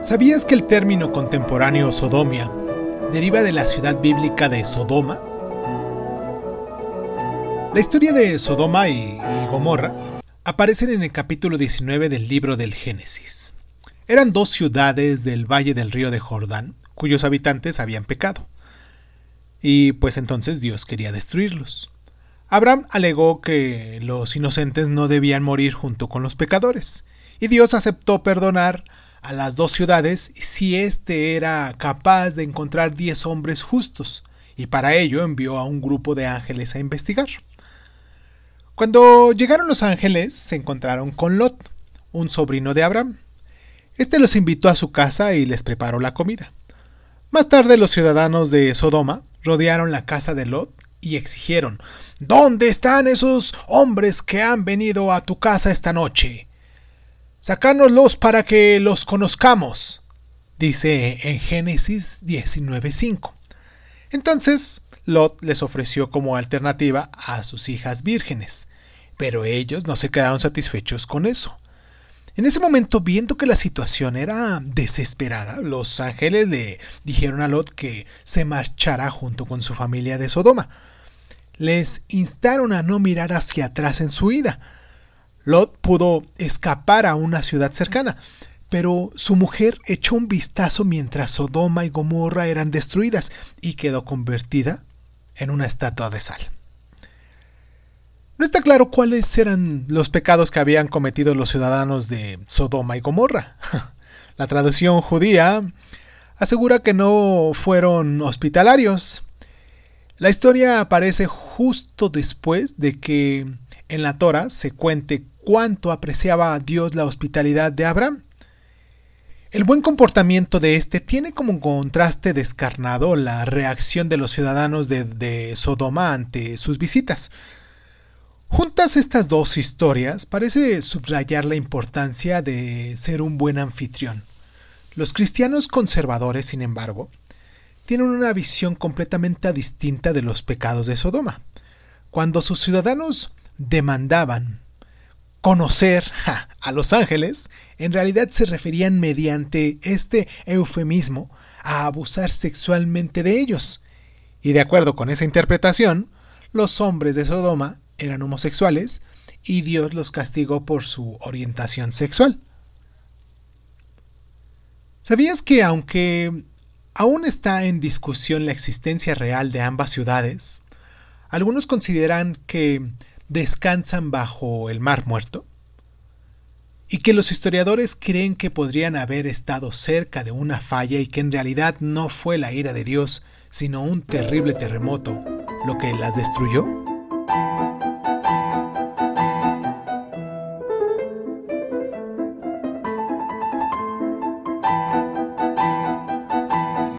¿Sabías que el término contemporáneo Sodomia deriva de la ciudad bíblica de Sodoma? La historia de Sodoma y, Gomorra aparecen en el capítulo 19 del libro del Génesis. Eran dos ciudades del valle del río de Jordán, cuyos habitantes habían pecado. Y pues entonces Dios quería destruirlos. Abraham alegó que los inocentes no debían morir junto con los pecadores, y Dios aceptó perdonar a las dos ciudades si éste era capaz de encontrar diez hombres justos, y para ello envió a un grupo de ángeles a investigar. Cuando llegaron los ángeles, se encontraron con Lot, un sobrino de Abraham. Este los invitó a su casa y les preparó la comida. Más tarde los ciudadanos de Sodoma rodearon la casa de Lot y exigieron ¿Dónde están esos hombres que han venido a tu casa esta noche? Sacánoslos para que los conozcamos, dice en Génesis 19.5. Entonces, Lot les ofreció como alternativa a sus hijas vírgenes, pero ellos no se quedaron satisfechos con eso. En ese momento, viendo que la situación era desesperada, los ángeles le dijeron a Lot que se marchara junto con su familia de Sodoma. Les instaron a no mirar hacia atrás en su ida, Lot pudo escapar a una ciudad cercana, pero su mujer echó un vistazo mientras Sodoma y Gomorra eran destruidas y quedó convertida en una estatua de sal. No está claro cuáles eran los pecados que habían cometido los ciudadanos de Sodoma y Gomorra. La traducción judía asegura que no fueron hospitalarios. La historia aparece justo después de que en la Torah se cuente cuánto apreciaba a Dios la hospitalidad de Abraham. El buen comportamiento de éste tiene como contraste descarnado la reacción de los ciudadanos de, de, Sodoma ante sus visitas. Juntas estas dos historias parece subrayar la importancia de ser un buen anfitrión. Los cristianos conservadores, sin embargo, tienen una visión completamente distinta de los pecados de Sodoma. Cuando sus ciudadanos demandaban conocer a los ángeles, en realidad se referían mediante este eufemismo a abusar sexualmente de ellos. Y de acuerdo con esa interpretación, los hombres de Sodoma eran homosexuales y Dios los castigó por su orientación sexual. ¿Sabías que aunque aún está en discusión la existencia real de ambas ciudades, algunos consideran que descansan bajo el mar muerto? ¿Y que los historiadores creen que podrían haber estado cerca de una falla y que en realidad no fue la ira de Dios, sino un terrible terremoto lo que las destruyó?